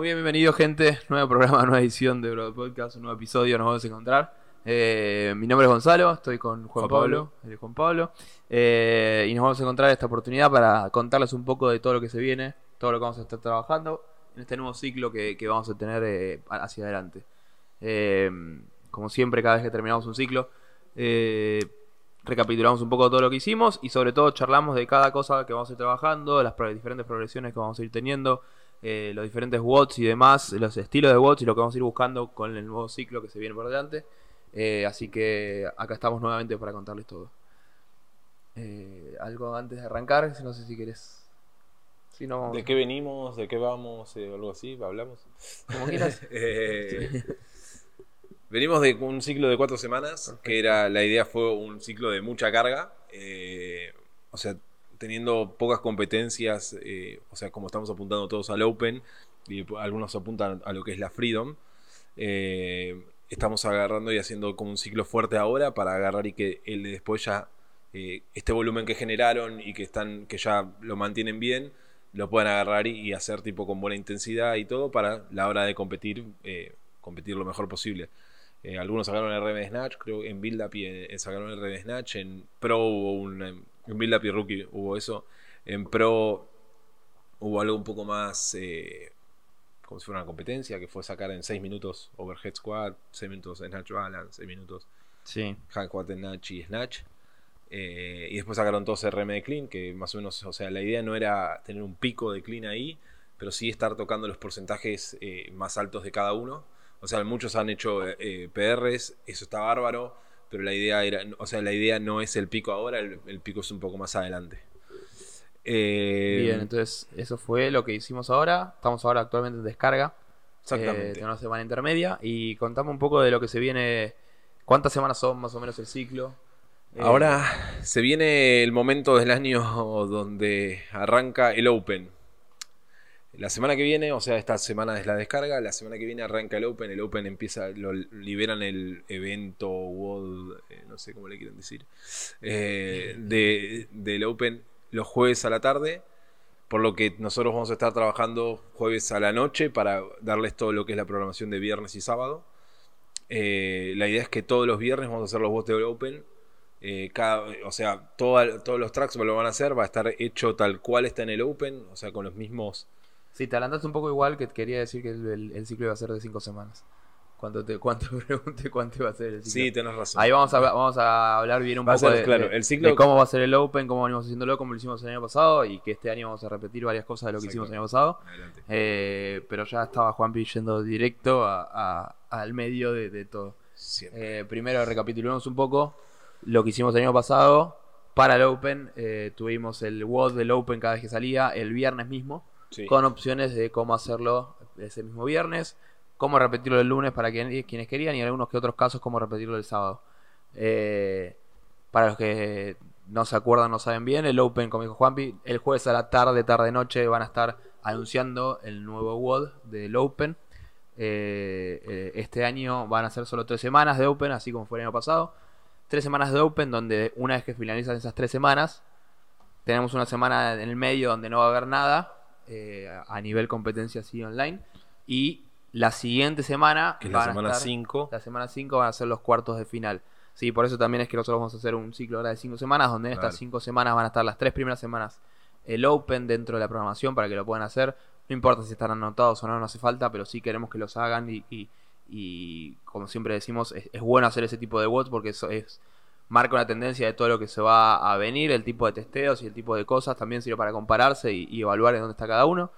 Muy bien, bienvenido gente. Nuevo programa, nueva edición de Bro Podcast, un nuevo episodio, nos vamos a encontrar. Eh, mi nombre es Gonzalo, estoy con Juan, Juan Pablo, es Juan Pablo, eh, y nos vamos a encontrar esta oportunidad para contarles un poco de todo lo que se viene, todo lo que vamos a estar trabajando en este nuevo ciclo que, que vamos a tener eh, hacia adelante. Eh, como siempre, cada vez que terminamos un ciclo, recapitulamos un poco todo lo que hicimos y sobre todo charlamos de cada cosa que vamos a ir trabajando, las pro- diferentes progresiones que vamos a ir teniendo, eh, los diferentes watts y demás, los estilos de watts y lo que vamos a ir buscando con el nuevo ciclo que se viene por delante. Eh, así que acá estamos nuevamente para contarles todo. Eh, algo antes de arrancar, no sé si querés. Si no, ¿De qué venimos? ¿De qué vamos? Eh, algo así, hablamos. como quieras. Eh, venimos de un ciclo de cuatro semanas, que era la idea fue un ciclo de mucha carga. eh, o sea, teniendo pocas competencias, eh, o sea, como estamos apuntando todos al Open, y algunos apuntan a lo que es la Freedom. eh, estamos agarrando y haciendo como un ciclo fuerte ahora para agarrar y que el de después ya eh, este volumen que generaron y que están que ya lo mantienen bien lo puedan agarrar y, hacer tipo con buena intensidad y todo para la hora de competir competir lo mejor posible algunos sacaron el RM Snatch creo en Build Up y sacaron el RM Snatch en Pro hubo un en Build Up y Rookie hubo eso en Pro hubo algo un poco más eh, como si fuera una competencia que fue sacar en 6 minutos Overhead Squat 6 minutos Snatch Balance 6 minutos Sí. Hack Snatch y Snatch. Eh, y después sacaron todos RM de clean, que más o menos, o sea, la idea no era tener un pico de clean ahí, pero sí estar tocando los porcentajes eh, más altos de cada uno. O sea, muchos han hecho PRs, eso está bárbaro, pero la idea era, o sea, la idea no es el pico ahora, el, el pico es un poco más adelante. Eh, Bien, entonces eso fue lo que hicimos ahora. Estamos ahora actualmente en descarga. Exactamente. Eh, tenemos una semana intermedia y contamos un poco de lo que se viene. ¿Cuántas semanas son más o menos el ciclo? Eh, Ahora se viene el momento del año donde arranca el Open. La semana que viene, o sea, esta semana es la descarga, la semana que viene arranca el Open, el Open empieza, lo liberan el evento World, eh, no sé cómo le quieren decir, eh, de, del Open los jueves a la tarde, por lo que nosotros vamos a estar trabajando jueves a la noche para darles todo lo que es la programación de viernes y sábado. Eh, la idea es que todos los viernes vamos a hacer los bots del Open. Cada- o sea, toda- todos los tracks lo van a hacer, va a estar hecho tal cual está en el Open, o sea, con los mismos. Sí, te adelantaste un poco igual que quería decir que el, el- el ciclo iba a ser de 5 semanas. Cuando te, cuánto pregunte cuánto iba a ser el ciclo. Sí, tenés razón. Ahí vamos a, vamos a hablar bien un Va poco ser, de, claro, de- el ciclo- de cómo va a ser el Open, cómo venimos haciéndolo, cómo lo hicimos el año pasado y que este año vamos a repetir varias cosas de lo que Exacto. hicimos el año pasado. Adelante. Eh, pero ya estaba Juanpi yendo directo a- a- al medio de, de todo. Eh, primero recapitulamos un poco lo que hicimos el año pasado. Para el Open eh, tuvimos el WOD del Open cada vez que salía el viernes mismo, Con opciones de cómo hacerlo ese mismo viernes, cómo repetirlo el lunes para quien- quienes querían y en algunos que otros casos cómo repetirlo el sábado. Eh, para los que no se acuerdan, no saben bien, el Open, como dijo Juanpi, el jueves a la tarde, tarde, noche van a estar anunciando el nuevo WOD del Open. Eh, eh, este año van a ser solo tres semanas de Open, así como fue el año pasado. Tres semanas de Open, donde una vez que finalizan esas tres semanas, tenemos una semana en el medio donde no va a haber nada eh, a nivel competencia así online. Y la siguiente semana, Que es la semana estar- 5. la semana 5 van a ser los cuartos de final. Sí, por eso también es que nosotros vamos a hacer un ciclo ahora de 5 semanas, donde en Claro. estas 5 semanas van a estar las tres primeras semanas el Open dentro de la programación para que lo puedan hacer. No importa si están anotados o no, no hace falta, pero sí queremos que los hagan y, y- y, como siempre decimos, es, es bueno hacer ese tipo de bots porque eso es marca una tendencia de todo lo que se va a venir, el tipo de testeos y el tipo de cosas también sirve para compararse y, y evaluar en dónde está cada uno.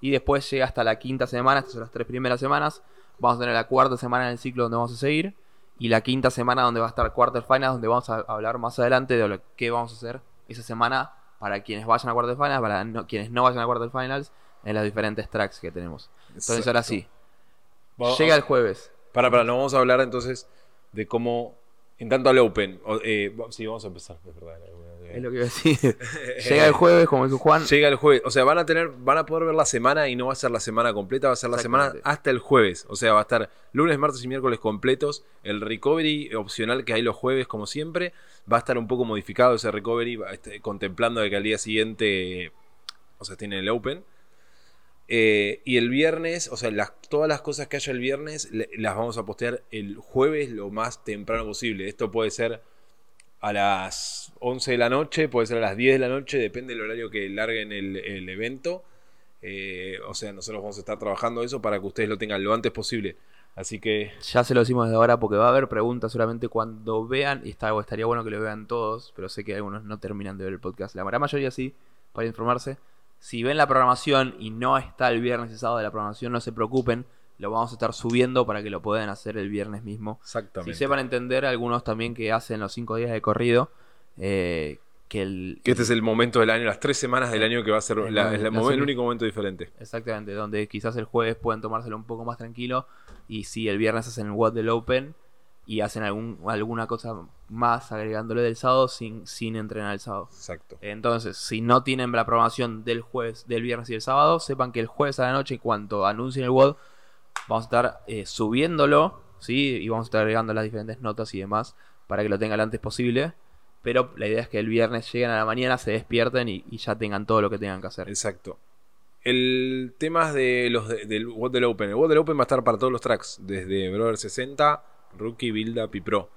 Y después llega hasta la quinta semana, estas son las tres primeras semanas. Vamos a tener la cuarta semana en el ciclo donde vamos a seguir. Y la quinta semana donde va a estar Quarterfinals, donde vamos a hablar más adelante de lo que vamos a hacer esa semana para quienes vayan a Quarterfinals, para no- quienes no vayan a Quarterfinals, en los diferentes tracks que tenemos. Entonces ahora sí, llega el jueves. Para, para, no vamos a hablar entonces de cómo. En tanto al Open. o- eh, sí, vamos a empezar, es verdad. Es lo que iba a decir. llega el jueves, como dijo Juan. Llega el jueves. O sea, van a tener, van a poder ver la semana y no va a ser la semana completa, va a ser la semana hasta el jueves. O sea, va a estar lunes, martes y miércoles completos. El recovery opcional que hay los jueves, como siempre, va a estar un poco modificado ese recovery, estar contemplando de que al día siguiente, o sea, tiene el Open. Eh, y el viernes, o sea, las, todas las cosas que haya el viernes las vamos a postear el jueves lo más temprano posible. Esto puede ser a las 11 de la noche, puede ser a las 10 de la noche, depende del horario que larguen el, evento. Eh, o sea, nosotros vamos a estar trabajando eso para que ustedes lo tengan lo antes posible. Así que Ya se lo decimos desde ahora porque va a haber preguntas seguramente cuando vean, y está, estaría bueno que lo vean todos, pero sé que algunos no terminan de ver el podcast. La mayoría sí, para informarse. Si ven la programación y no está el viernes y sábado de la programación, no se preocupen, lo vamos a estar subiendo para que lo puedan hacer el viernes mismo. exactamente. Si sepan entender, algunos también que hacen los cinco días de corrido, eh, que el... que este es el momento del año, las tres semanas del año que va a ser El la- la la el único momento diferente. Exactamente, donde quizás el jueves pueden tomárselo un poco más tranquilo y si el viernes hacen el What del Open y hacen algún, alguna cosa más agregándole del sábado sin, sin entrenar el sábado. Exacto. Entonces, si no tienen la programación del jueves, del viernes y el sábado, sepan que el jueves a la noche, cuando anuncien el WOD, vamos a estar eh, subiéndolo, ¿sí? Y vamos a estar agregando las diferentes notas y demás para que lo tengan lo antes posible. Pero la idea es que el viernes lleguen a la mañana, se despierten y, y ya tengan todo lo que tengan que hacer. Exacto. El tema de los de- del WOD del Open. El WOD del Open va a estar para todos los tracks, desde Brother 60, Rookie, Build Up y Pro.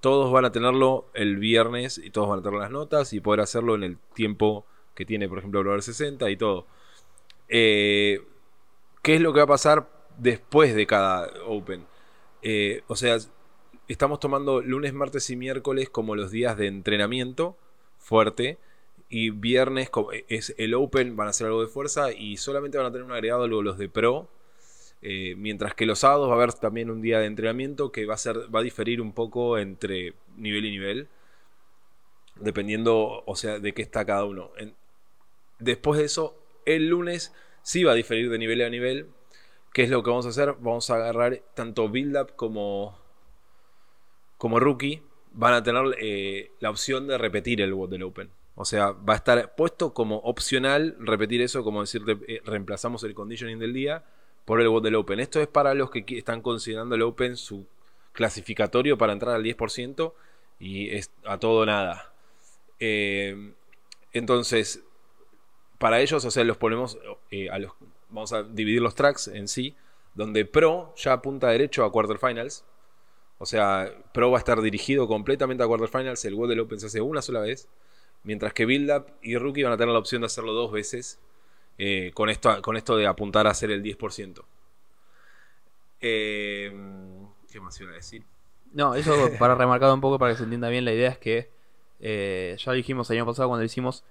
Todos van a tenerlo el viernes y todos van a tener las notas y poder hacerlo en el tiempo que tiene, por ejemplo, Brother 60 y todo. Eh, ¿Qué es lo que va a pasar después de cada Open? Eh, o sea, estamos tomando lunes, martes y miércoles como los días de entrenamiento fuerte. Y viernes es el Open, van a hacer algo de fuerza y solamente van a tener un agregado algo los de Pro. Eh, mientras que los sábados va a haber también un día de entrenamiento que va a ser va a diferir un poco entre nivel y nivel. Dependiendo, o sea, de qué está cada uno. Después de eso, el lunes sí va a diferir de nivel a nivel. ¿Qué es lo que vamos a hacer? Vamos a agarrar tanto Build Up como, como Rookie. Van a tener eh, la opción de repetir el bot del Open. O sea, va a estar puesto como opcional repetir eso, como decirte, eh, reemplazamos el conditioning del día por el bot del Open. Esto es para los que están considerando el Open su clasificatorio para entrar al 10% y es a todo nada. Eh, entonces, para ellos, o sea, los ponemos eh, a los. Vamos a dividir los tracks en sí. Donde Pro ya apunta derecho a Quarterfinals. O sea, Pro va a estar dirigido completamente a Quarterfinals. El WOD del Open se hace una sola vez. Mientras que Build Up y Rookie van a tener la opción de hacerlo dos veces. Eh, con, esto, con esto de apuntar a hacer el 10%. Eh, ¿Qué más iba a decir? No, eso para remarcar un poco para que se entienda bien, la idea es que eh, ya lo dijimos el año pasado cuando lo hicimos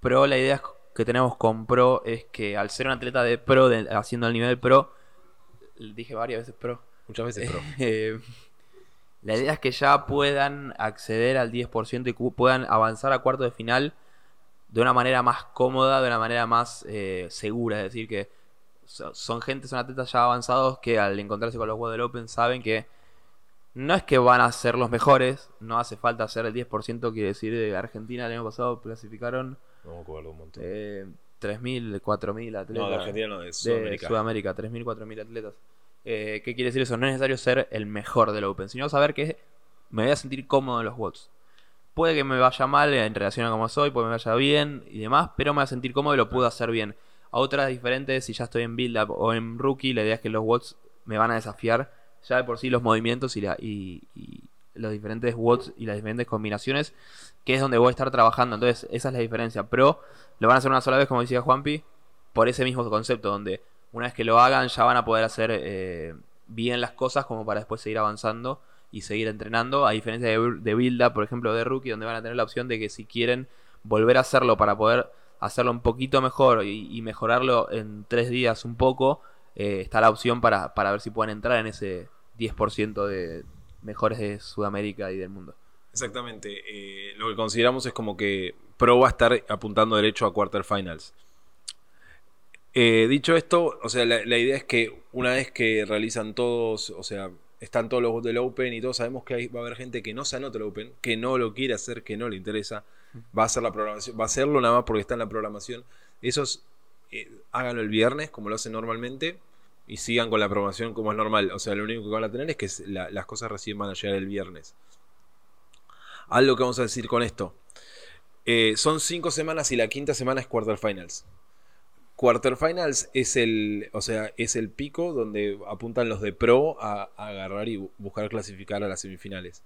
Pro, la idea que tenemos con Pro es que al ser un atleta de Pro, de- haciendo el nivel Pro, dije varias veces Pro, Muchas veces Pro. eh, la idea es que ya puedan acceder al 10% y puedan avanzar a cuarto de final de una manera más cómoda, de una manera más eh, segura. Es decir, que so- son gente, son atletas ya avanzados que al encontrarse con los del Open saben que no es que van a ser los mejores, no hace falta hacer el 10%, quiere decir, de Argentina el año pasado clasificaron No acuerdo un montón. eh, 3.000, 4.000 atletas. no, de Argentina no, de de Sudamérica. Sudamérica, 3.000, 4.000 atletas. Eh, ¿Qué quiere decir eso? No es necesario ser el mejor del Open, sino saber que me voy a sentir cómodo en los WOTS. Puede que me vaya mal en relación a cómo soy, puede que me vaya bien y demás, pero me voy a sentir cómodo y lo puedo hacer bien. A otras diferentes, si ya estoy en Build Up o en Rookie, la idea es que los WOTS me van a desafiar ya de por sí los movimientos y, la, y, los diferentes WOTS y las diferentes combinaciones, que es donde voy a estar trabajando. Entonces, esa es la diferencia. Pero lo van a hacer una sola vez, como decía Juanpi, por ese mismo concepto, donde una vez que lo hagan ya van a poder hacer eh, bien las cosas como para después seguir avanzando y seguir entrenando, a diferencia de, de Build Up, por ejemplo, de Rookie, donde van a tener la opción de que si quieren volver a hacerlo para poder hacerlo un poquito mejor y, y mejorarlo en tres días un poco, eh, está la opción para, para ver si pueden entrar en ese 10% de mejores de Sudamérica y del mundo. Exactamente. eh, lo que consideramos es como que Pro va a estar apuntando derecho a quarterfinals. Eh, dicho esto, o sea, la, la idea es que una vez que realizan todos, o sea, están todos los del Open y todos sabemos que hay, va a haber gente que no se anota el Open, que no lo quiere hacer, que no le interesa, va a hacer la programación, va a hacerlo nada más porque está en la programación. Esos eh, háganlo el viernes, como lo hacen normalmente, y sigan con la programación como es normal. O sea, lo único que van a tener es que la- las cosas recién van a llegar el viernes. Algo que vamos a decir con esto. Eh, son cinco semanas y la quinta semana es quarterfinals. Quarterfinals es el, o sea, es el pico donde apuntan los de pro a, agarrar y bu- buscar clasificar a las semifinales.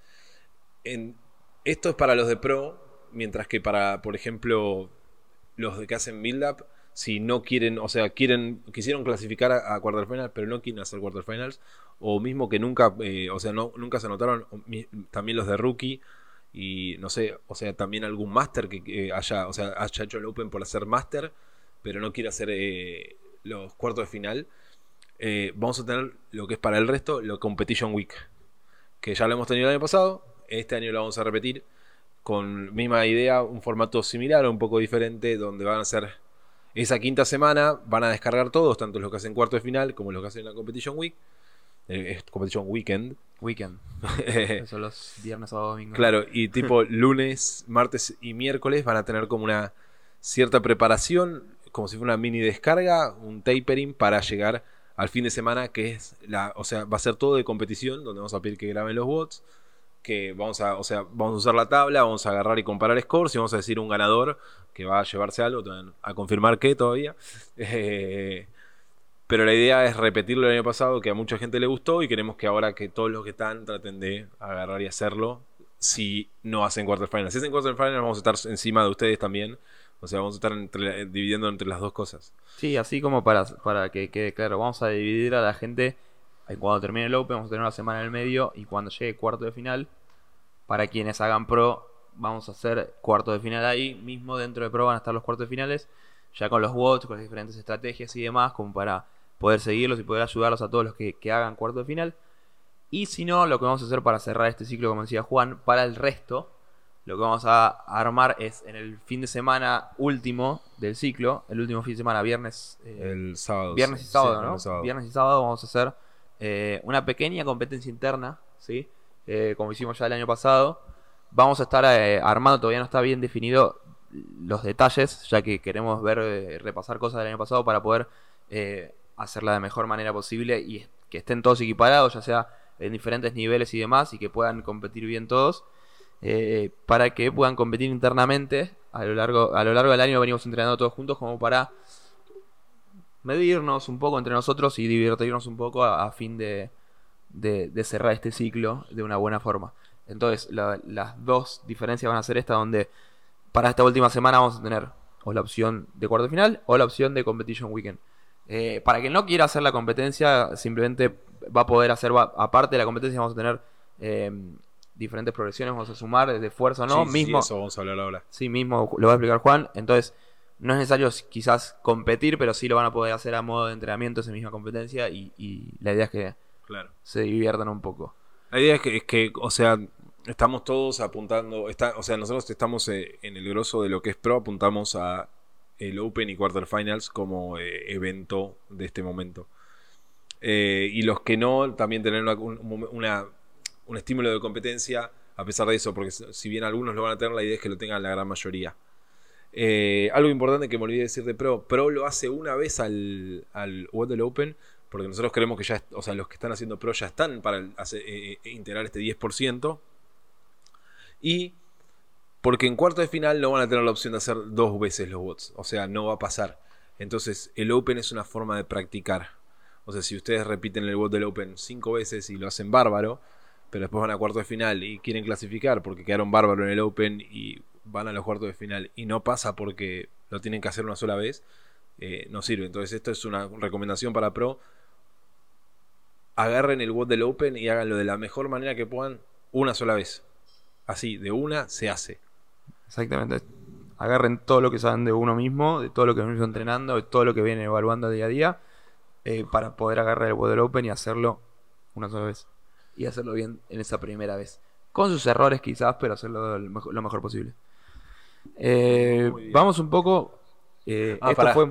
Esto es para los de pro, mientras que para, por ejemplo, los de que hacen build up, si no quieren, o sea, quieren, quisieron clasificar a, a quarterfinals, pero no quieren hacer quarterfinals, o mismo que nunca, eh, o sea, no, nunca se anotaron, también los de rookie, y no sé, o sea, también algún máster que, que haya, o sea, haya hecho el Open por hacer máster, pero no quiere hacer eh, los cuartos de final. eh, vamos a tener lo que es para el resto, lo Competition Week, que ya lo hemos tenido el año pasado, este año lo vamos a repetir con misma idea, un formato similar o un poco diferente, donde van a ser esa quinta semana, van a descargar todos, tanto los que hacen cuarto de final como los que hacen la Competition Week, eh, Competition Weekend. Weekend. Eso los viernes, sábado, domingo. Claro, y tipo lunes, martes y miércoles van a tener como una cierta preparación, como si fuera una mini descarga, un tapering para llegar al fin de semana, que es la, o sea, va a ser todo de competición, donde vamos a pedir que graben los bots, que vamos a, o sea, vamos a usar la tabla, vamos a agarrar y comparar scores y vamos a decir un ganador que va a llevarse algo, a confirmar que todavía. Eh, pero la idea es repetirlo el año pasado, que a mucha gente le gustó y queremos que ahora que todos los que están traten de agarrar y hacerlo si no hacen quarterfinals. Si hacen quarterfinals vamos a estar encima de ustedes también. O sea, vamos a estar entre- dividiendo entre las dos cosas. Sí, así como para, para que quede claro, vamos a dividir a la gente. eh, Cuando termine el Open, vamos a tener una semana en el medio. Y cuando llegue cuarto de final, para quienes hagan pro, vamos a hacer cuarto de final ahí. Mismo dentro de pro van a estar los cuartos de finales. Ya con los bots, con las diferentes estrategias y demás, como para poder seguirlos y poder ayudarlos a todos los que, que hagan cuarto de final. Y si no, lo que vamos a hacer para cerrar este ciclo, como decía Juan, para el resto, lo que vamos a armar es en el fin de semana último del ciclo, el último fin de semana, viernes, eh, El sábado. viernes y sábado, sí, ¿no? sábado. Viernes y sábado vamos a hacer eh, una pequeña competencia interna, ¿sí? Eh, como hicimos ya el año pasado. Vamos a estar eh, armando, todavía no está bien definido los detalles, ya que queremos ver, eh, repasar cosas del año pasado para poder hacerla de mejor manera posible y que estén todos equiparados, ya sea en diferentes niveles y demás, y que puedan competir bien todos, eh, para que puedan competir internamente. A lo, largo, a lo largo del año venimos entrenando todos juntos como para medirnos un poco entre nosotros y divertirnos un poco a, fin de, de- cerrar este ciclo de una buena forma. Entonces, la- las dos diferencias van a ser esta, donde para esta última semana vamos a tener o la opción de cuarto final o la opción de Competition Weekend. Eh, para quien no quiera hacer la competencia, simplemente va a poder hacer, aparte de la competencia, vamos a tener eh, diferentes progresiones, vamos a sumar de fuerza o no, Sí, sí, mismo, eso vamos a hablar ahora. Sí, mismo lo va a explicar Juan. Entonces, no es necesario quizás competir, pero sí lo van a poder hacer a modo de entrenamiento esa misma competencia y, y la idea es que Claro. se diviertan un poco. La idea es que, es que, o sea, estamos todos apuntando, está, o sea, nosotros estamos eh, en el grosso de lo que es pro, apuntamos a el Open y Quarterfinals como eh, evento de este momento. Eh, y los que no, también tener una- un, un- una- un estímulo de competencia a pesar de eso, porque si bien algunos lo van a tener, la idea es que lo tengan la gran mayoría. Eh, algo importante que me olvidé decir de Pro, Pro lo hace una vez al, al World Open, porque nosotros creemos que ya, o sea, los que están haciendo Pro ya están para hacer- eh, eh, integrar este 10%. Y porque en cuarto de final no van a tener la opción de hacer dos veces los bots, o sea, no va a pasar. Entonces, el Open es una forma de practicar. O sea, si ustedes repiten el bot del Open cinco veces y lo hacen bárbaro, pero después van a cuarto de final y quieren clasificar porque quedaron bárbaro en el Open y van a los cuartos de final y no pasa porque lo tienen que hacer una sola vez, eh, no sirve. Entonces, esto es una recomendación para Pro. Agarren el bot del Open y háganlo de la mejor manera que puedan una sola vez. Así, de una se hace. Exactamente. Agarren todo lo que saben de uno mismo, de todo lo que venimos entrenando, de todo lo que vienen evaluando día a día, eh, para poder agarrar el Water Open y hacerlo una sola vez. Y hacerlo bien en esa primera vez. Con sus errores quizás, pero hacerlo lo mejor, lo mejor posible. Eh, vamos un poco... eh, Ah, esto pará. fue...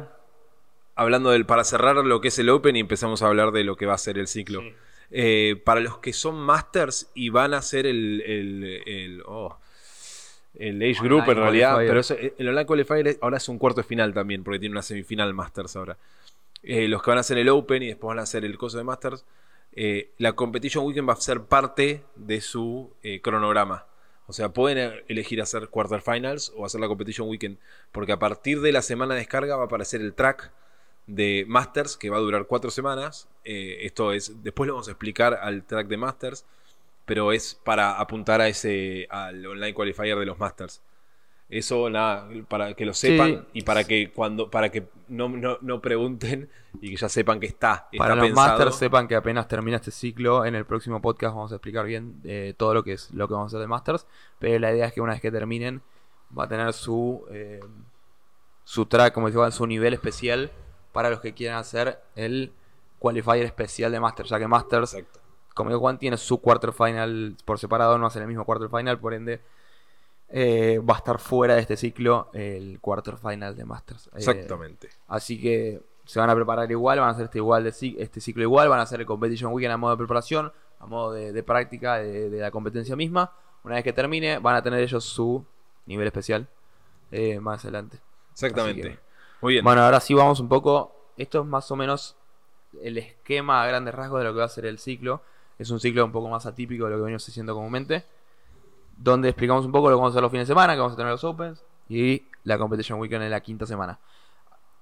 Hablando del, para cerrar lo que es el Open y empezamos a hablar de lo que va a ser el ciclo. Sí. Eh, para los que son Masters y van a hacer el, el, el, oh, el Age Group Online en realidad, Qualifier. pero eso- el Online Qualifier es- ahora es un cuarto de final también, porque tiene una semifinal Masters ahora. Eh, los que van a hacer el Open y después van a hacer el coso de Masters, eh, la Competition Weekend va a ser parte de su eh, cronograma. O sea, pueden eh, elegir hacer Quarterfinals o hacer la Competition Weekend, porque a partir de la semana de descarga va a aparecer el track de Masters que va a durar cuatro semanas. Esto es, después lo vamos a explicar al track de Masters, pero es para apuntar a ese, al online qualifier de los Masters. Eso, nada, para que lo sepan y para que cuando para que no, no, pregunten y que ya sepan que está. para los Masters sepan que apenas termina este ciclo, en el próximo podcast vamos a explicar bien eh, todo lo que es lo que vamos a hacer de Masters. Pero la idea es que una vez que terminen, va a tener su, eh, su track, como decía, su nivel especial para los que quieran hacer el qualifier especial de Masters, ya que Masters, como dijo Juan, tiene su quarter final por separado, no hace el mismo quarter final, por ende eh, va a estar fuera de este ciclo el quarter final de Masters. Eh, Exactamente. así que se van a preparar igual, van a hacer este, igual de, este ciclo igual, van a hacer el Competition Weekend a modo de preparación, a modo de, práctica de, la competencia misma. Una vez que termine, van a tener ellos su nivel especial eh, más adelante. Exactamente. Muy bien. Bueno, ahora sí vamos un poco. Esto es más o menos el esquema a grandes rasgos de lo que va a ser el ciclo. Es un ciclo un poco más atípico de lo que venimos haciendo comúnmente donde explicamos un poco lo que vamos a hacer los fines de semana, que vamos a tener los Opens y la Competition Weekend en la quinta semana.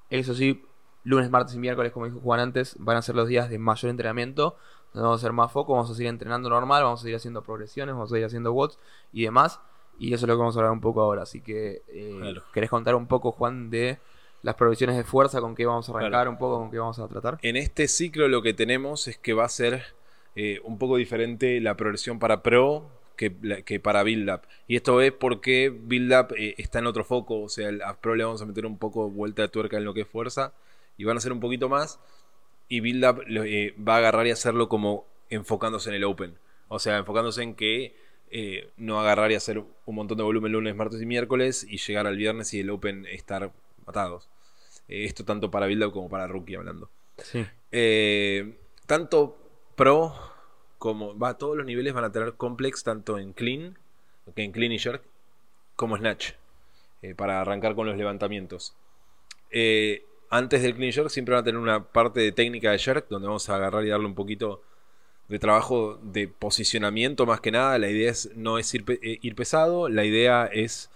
Eso sí, lunes, martes y miércoles, como dijo Juan antes, van a ser los días de mayor entrenamiento, donde vamos a hacer más foco, vamos a seguir entrenando normal, vamos a seguir haciendo progresiones, vamos a seguir haciendo watts y demás. Y eso es lo que vamos a hablar un poco ahora. Así que, eh, ¿querés contar un poco, Juan, de las progresiones de fuerza, con qué vamos a arrancar, un poco con qué vamos a tratar? En este ciclo lo que tenemos es que va a ser eh, un poco diferente la progresión para Pro que, para Build Up. Y esto es porque Build Up eh, está en otro foco, o sea, a Pro le vamos a meter un poco vuelta de tuerca en lo que es fuerza y van a hacer un poquito más. Y Build Up eh, va a agarrar y hacerlo como enfocándose en el Open. O sea, enfocándose en que eh, no agarrar y hacer un montón de volumen lunes, martes y miércoles y llegar al viernes y el Open estar matados. esto tanto para Build Up como para Rookie hablando. Sí. tanto Pro como va, todos los niveles van a tener complex tanto en clean, que en clean y jerk, como snatch, eh, para arrancar con los levantamientos. Eh, antes del clean jerk siempre van a tener una parte de técnica de jerk, donde vamos a agarrar y darle un poquito de trabajo de posicionamiento más que nada. La idea es, no es ir, eh, ir pesado, la idea es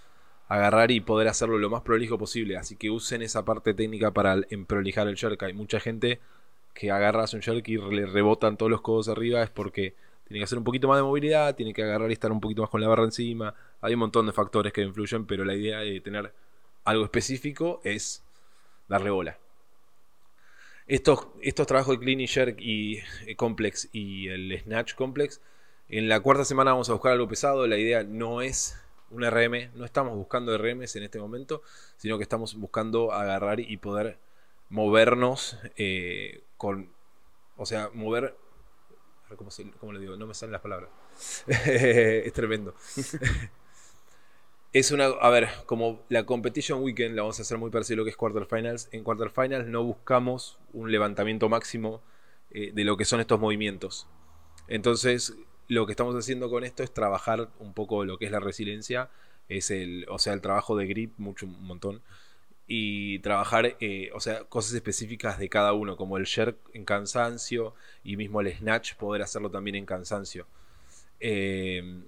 agarrar y poder hacerlo lo más prolijo posible. Así que usen esa parte técnica para prolijar el jerk. Hay mucha gente que agarras un Shulk y le rebotan todos los codos arriba es porque tiene que hacer un poquito más de movilidad, tiene que agarrar y estar un poquito más con la barra encima. Hay un montón de factores que influyen, pero la idea de tener algo específico es darle bola. Estos, estos trabajos de Clean y Jerk y eh, Complex y el Snatch Complex, en la cuarta semana vamos a buscar algo pesado. La idea no es un RM, no estamos buscando RMs en este momento, sino que estamos buscando agarrar y poder movernos eh, con, o sea, mover, ¿cómo, cómo le digo? No me salen las palabras. es tremendo. es una, a ver, como la competition weekend la vamos a hacer muy parecido a lo que es quarterfinals. En quarterfinals no buscamos un levantamiento máximo eh, de lo que son estos movimientos. Entonces, lo que estamos haciendo con esto es trabajar un poco lo que es la resiliencia, es el, o sea, el trabajo de grip, mucho, un montón y trabajar, eh, o sea, cosas específicas de cada uno, como el jerk en cansancio y mismo el snatch, poder hacerlo también en cansancio. Em,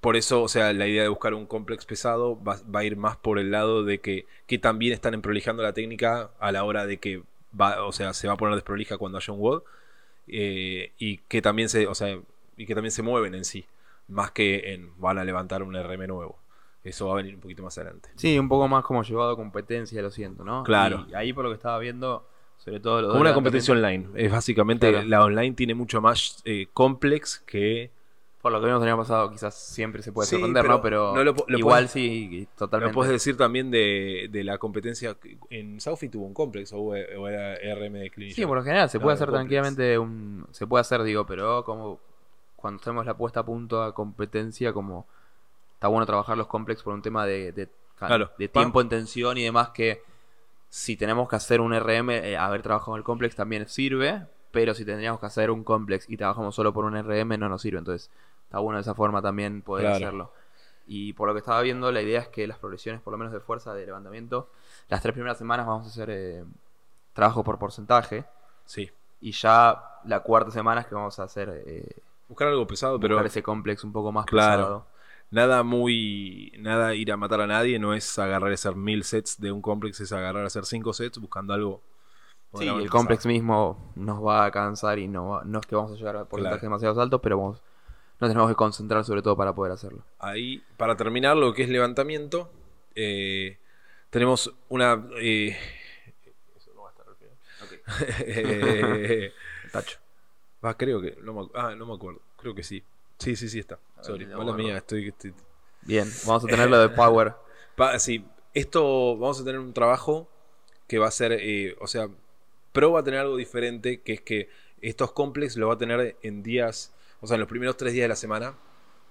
por eso, o sea, la idea de buscar un complex pesado va, a ir más por el lado de que, que también están emprolijando la técnica a la hora de que va, o sea, se va a poner desprolija cuando haya un WOD eh, y que también se, o sea, y que también se mueven en sí, más que en van a levantar un RM nuevo. Eso va a venir un poquito más adelante. Sí, un poco más como llevado a competencia, lo siento, ¿no? Claro. Y ahí por lo que estaba viendo, sobre todo... Lo una competencia online. Es básicamente, la online tiene mucho más eh, complex que... Por lo que vimos el año pasado, quizás siempre se puede sorprender, ¿no? Pero igual sí, totalmente. Lo puedes decir también de, la competencia. En Southie tuvo un complex o, era RM de clínica. Sí, por lo general se puede hacer tranquilamente un. Se puede hacer, digo, pero como cuando tenemos la puesta a punto a competencia, como está bueno trabajar los complex por un tema de, de, tiempo en tensión y demás que si tenemos que hacer un RM, eh, haber trabajado en el complex también sirve, pero si tendríamos que hacer un complex y trabajamos solo por un RM no nos sirve, entonces está bueno de esa forma también poder hacerlo. Y por lo que estaba viendo, la idea es que las progresiones, por lo menos de fuerza, de levantamiento, las tres primeras semanas vamos a hacer eh, trabajo por porcentaje. Sí. Y ya la cuarta semana es que vamos a hacer... Eh, buscar algo pesado, pero... Buscar ese complex un poco más claro. pesado nada muy. Nada ir a matar a nadie, no es agarrar a hacer mil sets de un complex, es agarrar a hacer cinco sets buscando algo Sí, el complex mismo nos va a cansar y no, no es que vamos a llegar a porcentajes demasiado altos, pero vamos, nos tenemos que concentrar sobre todo para poder hacerlo. Ahí, para terminar, lo que es levantamiento, eh, tenemos una... Eh, eso no va a estar al final. Tacho. Va, creo que... No me, ah, no me acuerdo. Creo que sí. Sí, sí, sí está. Sorry. Mala mía, estoy, Bien, vamos a tenerlo de Power. sí, esto vamos a tener un trabajo que va a ser, eh, o sea, Pro va a tener algo diferente, que es que estos complex lo va a tener en días, o sea, en los primeros tres días de la semana,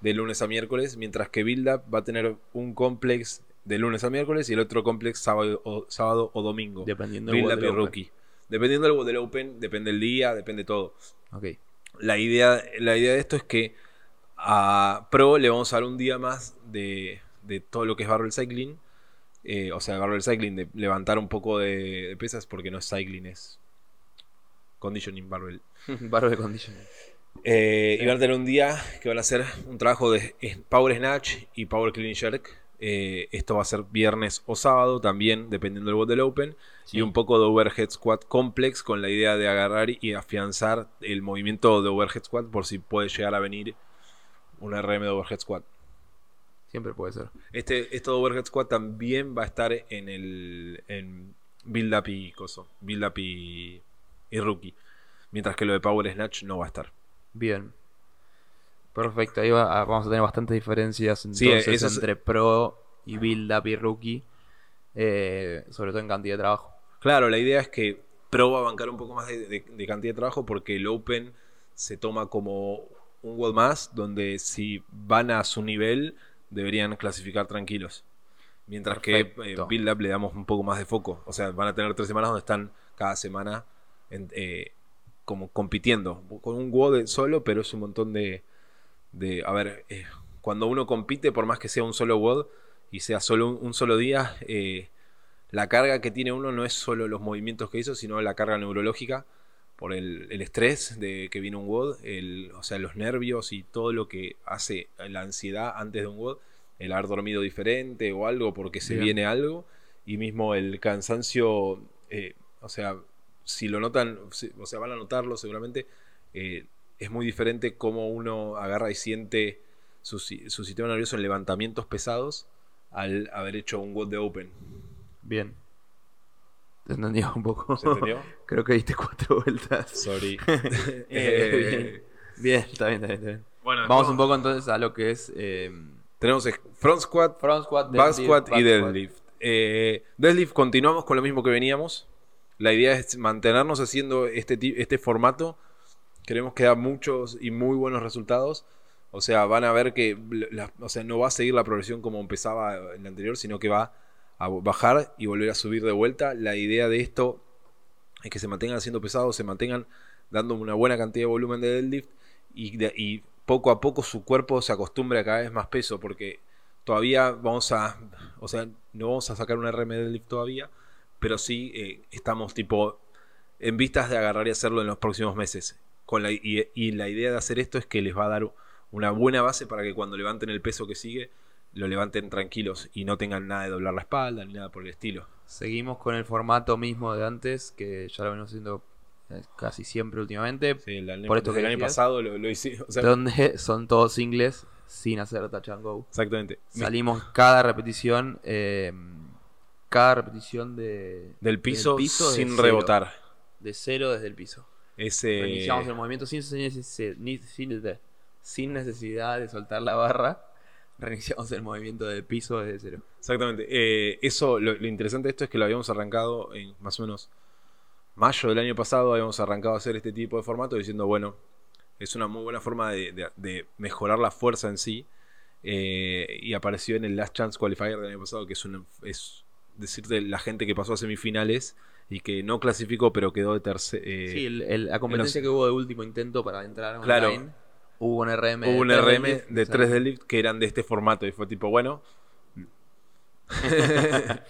de lunes a miércoles, mientras que Build Up va a tener un complex de lunes a miércoles y el otro complex sábado o, sábado o domingo. Dependiendo del Build Rookie. Dependiendo del, del Open, depende el día, depende todo. Ok. La idea, la idea de esto es que a Pro le vamos a dar un día más de, de todo lo que es barrel cycling eh, o sea, barrel cycling, de levantar un poco de, pesas porque no es cycling, es conditioning barrel. barrel conditioning. Eh, y van a tener un día que van a hacer un trabajo de Power Snatch y Power Clean Jerk. Eh, esto va a ser viernes o sábado también, dependiendo del bot del Open. Y un poco de Overhead Squat Complex con la idea de agarrar y afianzar el movimiento de Overhead Squat por si puede llegar a venir un RM de Overhead Squat. Siempre puede ser. Este, esto de Overhead Squad también va a estar en el en Build Up y Coso. Build Up y, Rookie. Mientras que lo de Power Snatch no va a estar. Bien. Perfecto. Ahí vamos a tener bastantes diferencias entonces, entre Pro y Build Up y Rookie. Eh, sobre todo en cantidad de trabajo. Claro, la idea es que Pro va a bancar un poco más de, cantidad de trabajo porque el Open se toma como un World más, donde si van a su nivel deberían clasificar tranquilos. Mientras que eh, Build Up le damos un poco más de foco. O sea, van a tener tres semanas donde están cada semana eh, como compitiendo. Con un WOD solo, pero es un montón de. de a ver, eh, cuando uno compite, por más que sea un solo WOD y sea solo un, solo día, la carga que tiene uno no es solo los movimientos que hizo, sino la carga neurológica por el, estrés de que viene un WOD, el, o sea, los nervios y todo lo que hace la ansiedad antes de un WOD, el haber dormido diferente o algo porque se viene algo, y mismo el cansancio, eh, o sea, si lo notan, o sea, van a notarlo seguramente, eh, es muy diferente cómo uno agarra y siente su, su sistema nervioso en levantamientos pesados al haber hecho un WOD de Open. Bien. ¿Te entendió un poco? ¿Se entendió? Creo que diste cuatro vueltas. Sorry. Eh, bien. está bien, está bien. Bueno, Vamos un poco entonces a lo que es. Eh, tenemos front squat, front squat back squat y deadlift. Eh, deadlift continuamos con lo mismo que veníamos. La idea es mantenernos haciendo este, este formato. Queremos que da muchos y muy buenos resultados. O sea, van a ver que o sea, no va a seguir la progresión como empezaba en la anterior, sino que va a bajar y volver a subir de vuelta. La idea de esto es que se mantengan haciendo pesados, se mantengan dando una buena cantidad de volumen de deadlift y, y poco a poco su cuerpo se acostumbre a cada vez más peso porque todavía vamos a, o sea, no vamos a sacar un RM deadlift todavía, pero sí eh, estamos tipo en vistas de agarrar y hacerlo en los próximos meses. La, y la idea de hacer esto es que les va a dar una buena base para que cuando levanten el peso que sigue lo levanten tranquilos y no tengan nada de doblar la espalda ni nada por el estilo. Seguimos con el formato mismo de antes, que ya lo venimos haciendo eh, casi siempre últimamente. por esto que el año pasado lo, lo donde son todos singles sin hacer touch and go. Exactamente. Salimos cada repetición, eh, cada repetición de, del piso, sin rebotar. De cero desde el piso. Ese... Iniciamos el movimiento sin, sin necesidad de soltar la barra reiniciamos el movimiento de piso desde cero. Exactamente. Eh, eso, lo, interesante de esto es que lo habíamos arrancado en más o menos mayo del año pasado, habíamos arrancado a hacer este tipo de formato diciendo, bueno, es una muy buena forma de, mejorar la fuerza en sí. Eh, y apareció en el Last Chance Qualifier del año pasado, que es, una, es decirte la gente que pasó a semifinales y que no clasificó, pero quedó de tercer. Eh, sí, la competencia que hubo de último intento para entrar online. Claro, Hubo un RM, Hubo un RM de 3 deadlift que eran de este formato y fue tipo, bueno.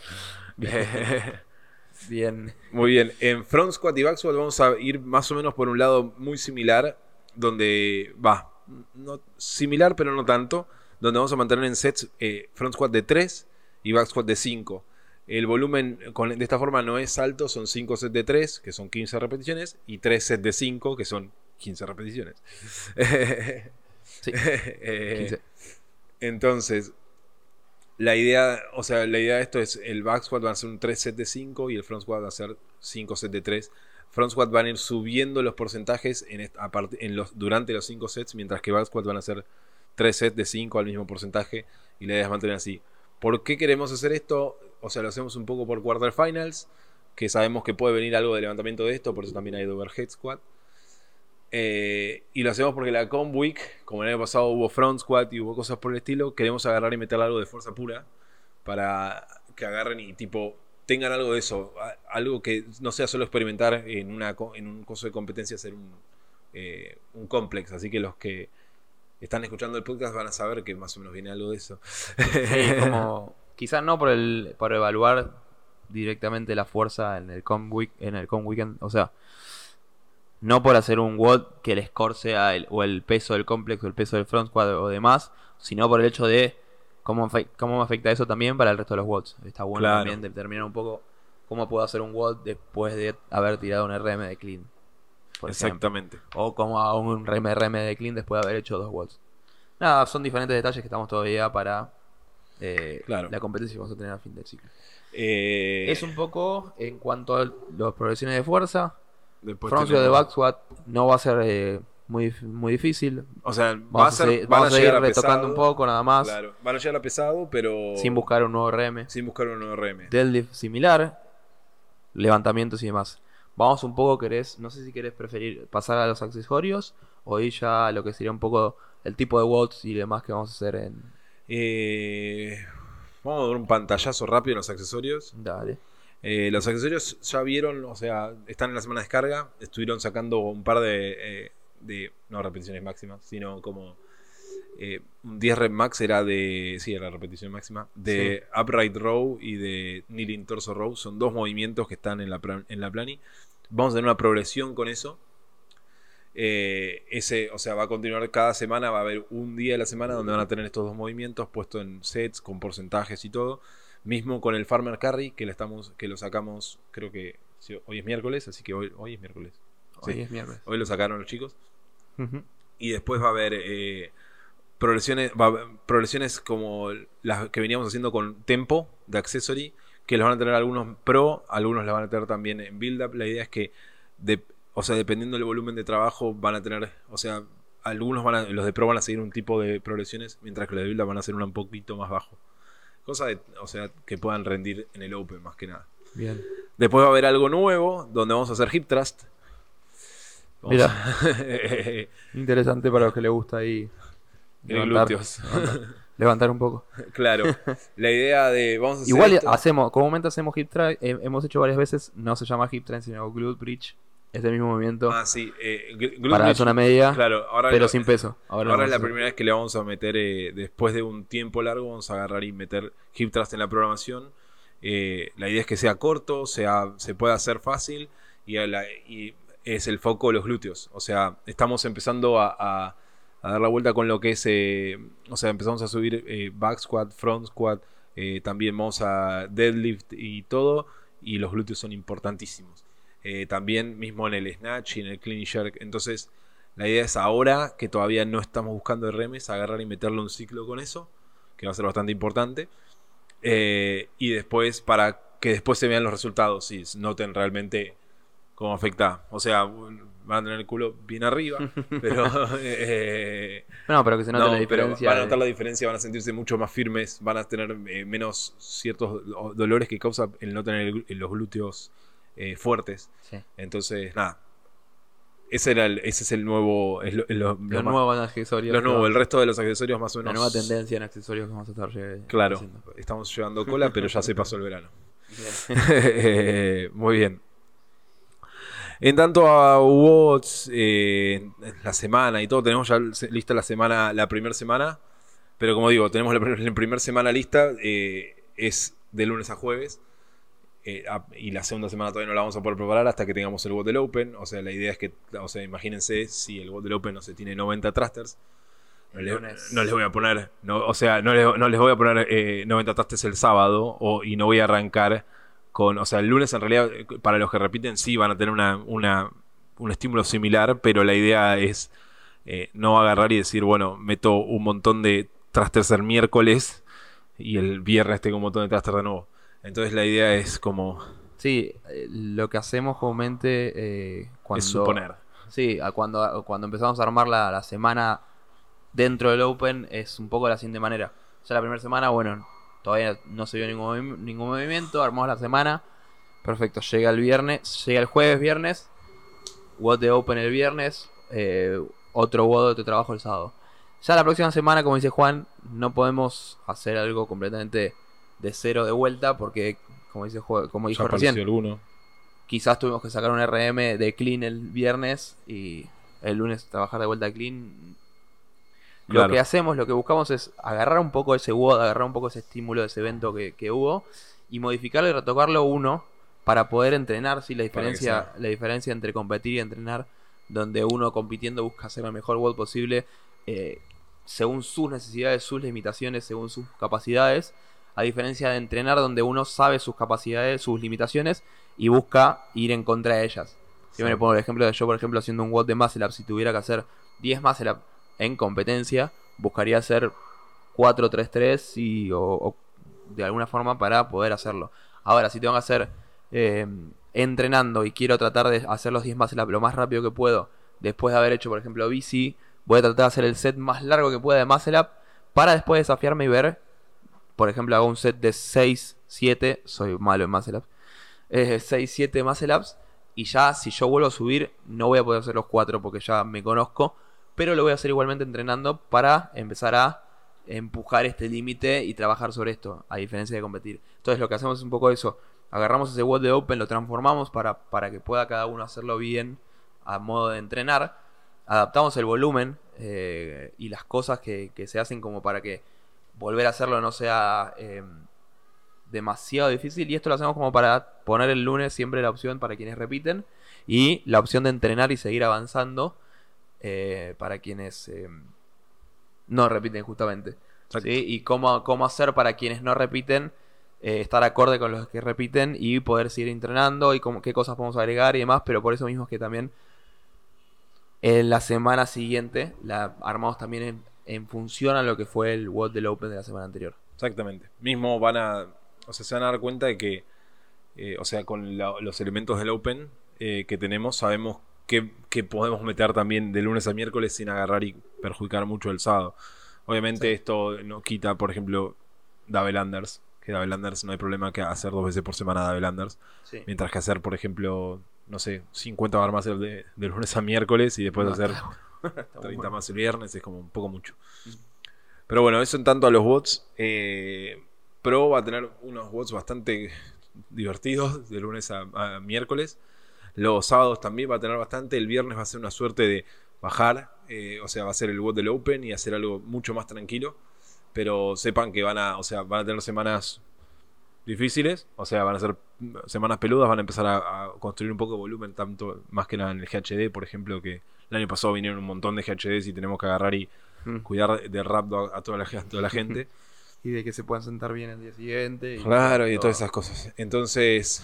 bien. Muy bien. En front squat y back squat vamos a ir más o menos por un lado muy similar, donde va, no, similar pero no tanto, donde vamos a mantener en sets eh, front squat de 3 y back squat de 5. El volumen con- de esta forma no es alto, son 5 sets de 3, que son 15 repeticiones, y 3 sets de 5, que son 15 repeticiones. Sí, 15. entonces, la idea, o sea, la idea de esto es el back squat va a ser un 3 set de 5 y el front squat va a ser 5 set de 3. Front squat van a ir subiendo los porcentajes en, en los, durante los 5 sets, mientras que back squat van a ser 3 sets de 5 al mismo porcentaje y la idea es mantener así. ¿Por qué queremos hacer esto? O sea, lo hacemos un poco por quarterfinals, que sabemos que puede venir algo de levantamiento de esto, por eso también hay overhead squat. Eh, y lo hacemos porque la Com Week, como el año pasado hubo front squat y hubo cosas por el estilo, queremos agarrar y meter algo de fuerza pura para que agarren y tipo tengan algo de eso, algo que no sea solo experimentar en, una, en un coso de competencia, hacer un, eh, un complex. Así que los que están escuchando el podcast van a saber que más o menos viene algo de eso. Sí, como, quizás no por el por evaluar directamente la fuerza en el com week, en el com weekend, o sea, no por hacer un WOD que el score sea el, o el peso del complex o el peso del front squad o demás, sino por el hecho de cómo, cómo me afecta eso también para el resto de los WODs. Está bueno Claro. también determinar un poco cómo puedo hacer un WOD después de haber tirado un RM de clean. Ejemplo. Exactamente. O como hago un RM, de clean después de haber hecho dos watts. Nada, son diferentes detalles que estamos todavía para eh, Claro. la competencia que vamos a tener al fin del ciclo. Eh, Es un poco en cuanto a las progresiones de fuerza. Después squat de tenemos- back squat no va a ser eh, muy, muy difícil. O sea, va a Vamos ser, seguir, van vamos a llegar seguir a retocando pesado, un poco nada más. Claro, van a llegar a pesado, pero Sin buscar un nuevo RM. sin buscar un nuevo RM. Deadlift similar. Levantamientos y demás. Vamos un poco, querés, no sé si querés preferir pasar a los accesorios o ir ya a lo que sería un poco el tipo de watts y demás que vamos a hacer en... Eh, vamos a dar un pantallazo rápido en los accesorios. Dale. Eh, los accesorios ya vieron, o sea, están en la semana de descarga. Estuvieron sacando un par de, eh, de no repeticiones máximas, sino como eh, un 10 rep max era de, sí, era la repetición máxima, de upright row y de kneeling torso row. Son dos movimientos que están en la, en la plani. Vamos a tener una progresión con eso. Eh, ese, o sea, va a continuar cada semana, va a haber un día de la semana donde van a tener estos dos movimientos puestos en sets con porcentajes y todo. Mismo con el Farmer Carry, que, le estamos, que lo sacamos, creo que sí, hoy es miércoles, así que hoy, hoy es miércoles. Hoy Sí. es miércoles. Hoy lo sacaron los chicos. Y después va a haber eh, progresiones, va a haber progresiones como las que veníamos haciendo con tempo de accessory, que los van a tener algunos pro, algunos las van a tener también en build up. La idea es que, de, o sea, dependiendo del volumen de trabajo, van a tener, o sea, algunos van a, los de pro van a seguir un tipo de progresiones, mientras que los de build up van a ser un poquito más bajo. Cosa de, o sea, que puedan rendir en el open más que nada. Bien. Después va a haber algo nuevo, donde vamos a hacer hip thrust. Vamos Mira. a- Interesante para los que les gusta ahí glúteos. levantar, levantar un poco. Claro. La idea de. Vamos a hacer Igual esto. hacemos, comúnmente hacemos hip try, eh, hemos hecho varias veces, no se llama hip try, sino glute bridge. Es el mismo movimiento Ah, sí. eh, para la zona media, Claro, ahora, pero sin peso. Ahora, es la primera vez que le vamos a meter, eh, después de un tiempo largo, vamos a agarrar y meter hip thrust en la programación. Eh, la idea es que sea corto, sea, se pueda hacer fácil y, a la- y es el foco de los glúteos. O sea, estamos empezando a, a- a dar la vuelta con lo que es, eh, o sea, empezamos a subir eh, back squat, front squat, eh, también vamos a deadlift y todo, y los glúteos son importantísimos. Eh, también mismo en el snatch y en el clean jerk. Entonces, la idea es ahora que todavía no estamos buscando RMs, agarrar y meterle un ciclo con eso, que va a ser bastante importante. Eh, y después, para que después se vean los resultados y noten realmente cómo afecta. O sea, van a tener el culo bien arriba, pero, eh. No, pero que se note no, la diferencia. van a de- notar la diferencia, van a sentirse mucho más firmes, van a tener eh, menos ciertos do- dolores que causa el no tener el los glúteos eh, fuertes. Sí. Entonces, nada. Ese, era el- ese es el nuevo. es lo- es lo- lo más- nuevos accesorios. nuevos, va- el resto de los accesorios más o la menos. nueva tendencia en accesorios que vamos a estar lle- Claro, haciendo. estamos llevando cola, pero ya se pasó el verano. Bien. Eh, Muy bien. En tanto a Watts, eh, la semana y todo, tenemos ya lista la semana, la primera semana. Pero como digo, tenemos la, la primera semana lista, eh, es de lunes a jueves. Eh, a- y la segunda semana todavía no la vamos a poder preparar hasta que tengamos el bot del Open. O sea, la idea es que, o sea, imagínense si el bot del Open no se tiene 90 thrusters. No, les voy a poner, no, o sea, no les, no les voy a poner eh, 90 tastes el sábado o, y no voy a arrancar con, o sea, el lunes en realidad eh, para los que repiten sí van a tener una, una- un estímulo similar, pero la idea es eh, no agarrar y decir, bueno, meto un montón de trasters el miércoles y el viernes tengo un montón de trasters de nuevo. Entonces la idea es como, Sí, eh, lo que hacemos comúnmente eh, cuando... es suponer. Sí, a cuando, cuando empezamos a armar la, la semana dentro del Open es un poco de la siguiente manera. Ya la primera semana, bueno, todavía no se vio ningún, ningún movimiento, armamos la semana, perfecto, llega el viernes, llega el jueves, viernes, WOD de Open el viernes, eh, otro WOD de trabajo el sábado. Ya la próxima semana, como dice Juan, no podemos hacer algo completamente de cero de vuelta porque, como dice como dijo recién, alguno. quizás tuvimos que sacar un RM de clean el viernes y el lunes trabajar de vuelta clean. Lo que hacemos, lo que buscamos es agarrar un poco ese WOD, agarrar un poco ese estímulo de ese evento que, que hubo y modificarlo y retocarlo uno para poder entrenar, sí, la diferencia, la diferencia entre competir y entrenar, donde uno compitiendo busca hacer el mejor WOD posible eh, según sus necesidades, sus limitaciones, según sus capacidades, a diferencia de entrenar donde uno sabe sus capacidades, sus limitaciones y busca ir en contra de ellas. Si me pongo el ejemplo de yo, por ejemplo, haciendo un WOD de muscle up, si tuviera que hacer 10 muscle up en competencia, buscaría hacer 4-3-3 y, o, o de alguna forma para poder hacerlo. Ahora, si tengo que hacer eh, entrenando y quiero tratar de hacer los 10 muscle up lo más rápido que puedo, después de haber hecho, por ejemplo, bici, voy a tratar de hacer el set más largo que pueda de muscle up para después desafiarme y ver, por ejemplo, hago un set de 6, 7, soy malo en muscle up, eh, 6, 7 muscle ups y ya si yo vuelvo a subir no voy a poder hacer los 4 porque ya me conozco, pero lo voy a hacer igualmente entrenando para empezar a empujar este límite y trabajar sobre esto, a diferencia de competir. Entonces lo que hacemos es un poco eso, agarramos ese WOD de Open, lo transformamos para, para que pueda cada uno hacerlo bien a modo de entrenar, adaptamos el volumen eh, y las cosas que se hacen como para que volver a hacerlo no sea eh, demasiado difícil y esto lo hacemos como para poner el lunes siempre la opción para quienes repiten y la opción de entrenar y seguir avanzando eh, para quienes eh, no repiten justamente. ¿sí? Y cómo, cómo hacer para quienes no repiten, eh, estar acorde con los que repiten y poder seguir entrenando y cómo, qué cosas podemos agregar y demás, pero por eso mismo es que también en la semana siguiente la armamos también en, en función a lo que fue el WOD del Open de la semana anterior. Exactamente. Mismo van a, o sea, se van a dar cuenta de que, eh, o sea, con la- los elementos del Open eh, que tenemos, sabemos que, que podemos meter también de lunes a miércoles sin agarrar y perjudicar mucho el sábado. Obviamente Sí. esto no quita, por ejemplo, Double Unders, que Double Unders no hay problema que hacer dos veces por semana Double Unders, Sí. mientras que hacer, por ejemplo, no sé, 50 bar más de, de lunes a miércoles y después No, hacer 30 bueno. más el viernes es como un poco mucho. Pero bueno, eso en tanto a los bots. eh, Pro va a tener unos bots bastante divertidos de lunes a, a miércoles. Los sábados también va a tener bastante. El viernes va a ser una suerte de bajar. eh, o sea, va a ser el bot del Open y hacer algo mucho más tranquilo. Pero sepan que van a, o sea, van a tener semanas difíciles. O sea, van a ser semanas peludas. Van a empezar a, a construir un poco de volumen, tanto más que nada en el GHD, por ejemplo, que el año pasado vinieron un montón de GHDs y tenemos que agarrar y Mm. cuidar de- del rap a, a toda la, gen- a toda la gente. Y de que se puedan sentar bien el día siguiente. y- claro, y de todo. todas esas cosas. Entonces,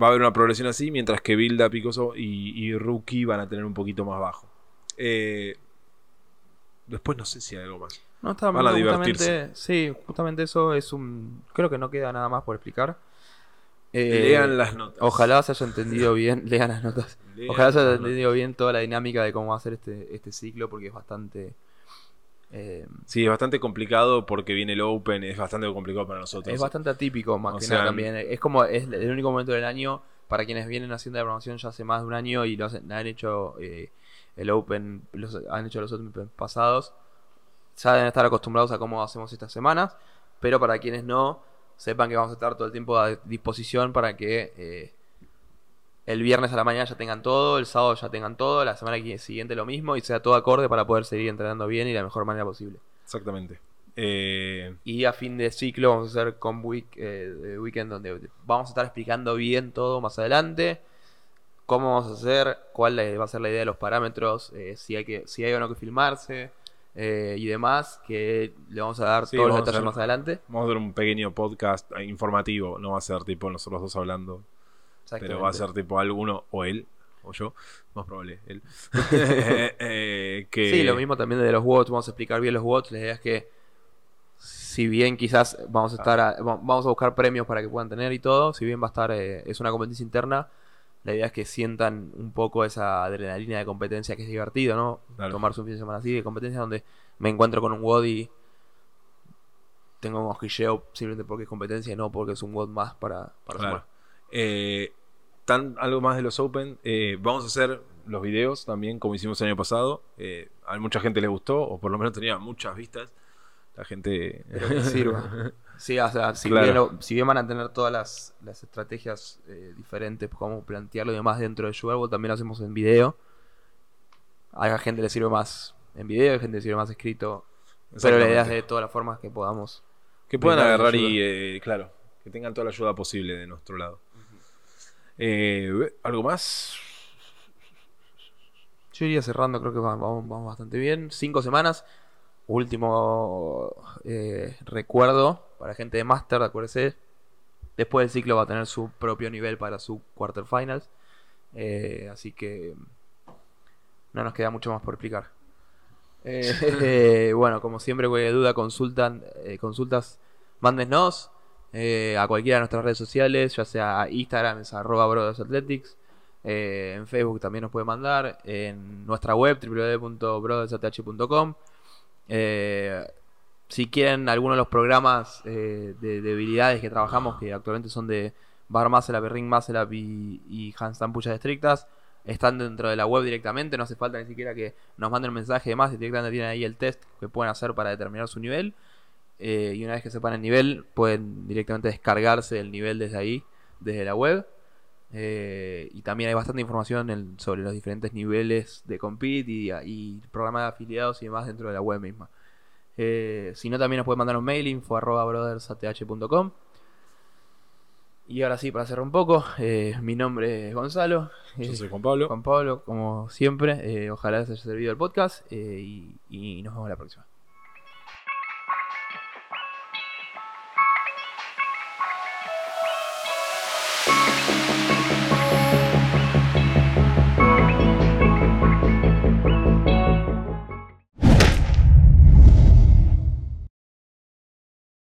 va a haber una progresión así, mientras que Bilda, Picoso y, y Rookie van a tener un poquito más bajo. Eh, después no sé si hay algo más. No, está Van a justamente- divertirse. Sí, justamente eso es un. Creo que no queda nada más por explicar. Eh, Lean las notas. Ojalá se haya entendido bien. Lean las notas. Lean Ojalá se haya entendido bien toda la dinámica de cómo va a ser este, este ciclo, porque es bastante. eh, Sí, es bastante complicado porque viene el Open, es bastante complicado para nosotros. es bastante atípico, más o que sea, nada también. Es como es el único momento del año para quienes vienen haciendo la promoción ya hace más de un año y lo hacen- han hecho eh, el Open, los, han hecho los Open pasados. Ya deben estar acostumbrados a cómo hacemos estas semanas, pero para quienes no, sepan que vamos a estar todo el tiempo a disposición para que eh, el viernes a la mañana ya tengan todo, el sábado ya tengan todo, la semana siguiente lo mismo y sea todo acorde para poder seguir entrenando bien y de la mejor manera posible. Exactamente. Eh, Y a fin de ciclo vamos a hacer con week, eh, weekend donde vamos a estar explicando bien todo más adelante. Cómo vamos a hacer, cuál va a ser la idea de los parámetros, eh, si hay que, si hay o no que filmarse, eh, y demás, que le vamos a dar Sí, todos los detalles hacer- más adelante. Vamos a hacer un pequeño podcast informativo. No va a ser tipo nosotros dos hablando. Pero va a ser tipo alguno o él o yo. Más probable, él. Eh, eh, que... Sí, lo mismo también de los WOTS, vamos a explicar bien los WOTS. La idea es que, si bien quizás vamos a estar a- va- vamos a buscar premios para que puedan tener y todo, si bien va a estar, eh, es una competencia interna, la idea es que sientan un poco esa adrenalina de competencia que es divertido, ¿no? Claro. Tomarse un fin de semana así de competencia donde me encuentro con un WOD y tengo un mosquilleo simplemente porque es competencia y no porque es un WOD más para, para Claro. Eh, tan, algo más de los Open. eh, vamos a hacer los videos también, como hicimos el año pasado. Eh, a mucha gente le gustó, o por lo menos tenía muchas vistas. La gente. Sirva. Sí, o sea, si, Claro. bien, lo- si bien van a tener todas las, las estrategias eh, diferentes, cómo plantearlo y demás dentro de Sugar Bowl, también lo hacemos en video. A gente le sirve más en video, a gente le sirve más escrito. Pero la idea es de todas las formas que podamos. Que puedan agarrar y, eh, claro, que tengan toda la ayuda posible de nuestro lado. Eh, ¿Algo más? Yo iría cerrando, creo que va- vamos, vamos bastante bien. Cinco semanas. Último eh, recuerdo para gente de Master, acuérdense. Después del ciclo va a tener su propio nivel para su quarterfinals. Eh, así que no nos queda mucho más por explicar. Eh, bueno, como siempre, cualquier duda, consultan, consultas, mándennos eh, a cualquiera de nuestras redes sociales, ya sea Instagram, es arroba Brothers Athletics. En Facebook también nos puede mandar. En nuestra web www.brothersath.com. Eh, si quieren alguno de los programas eh, de debilidades que trabajamos, que actualmente son de Bar Muscle Ring Muscle y, y Handstand Estrictas, están dentro de la web directamente. No hace falta ni siquiera que nos manden un mensaje de más. Directamente tienen ahí el test que pueden hacer para determinar su nivel. Eh, y una vez que sepan el nivel, pueden directamente descargarse el nivel desde ahí, desde la web. Eh, y también hay bastante información en- sobre los diferentes niveles de compete y, y programas de afiliados y demás dentro de la web misma. Eh, si no, también nos pueden mandar un mail info arroba brothersath.com. Y ahora sí, para cerrar un poco, eh, mi nombre es Gonzalo. Yo eh, soy Juan Pablo. Juan Pablo, como siempre. ojalá les haya servido el podcast y, y nos vemos la próxima.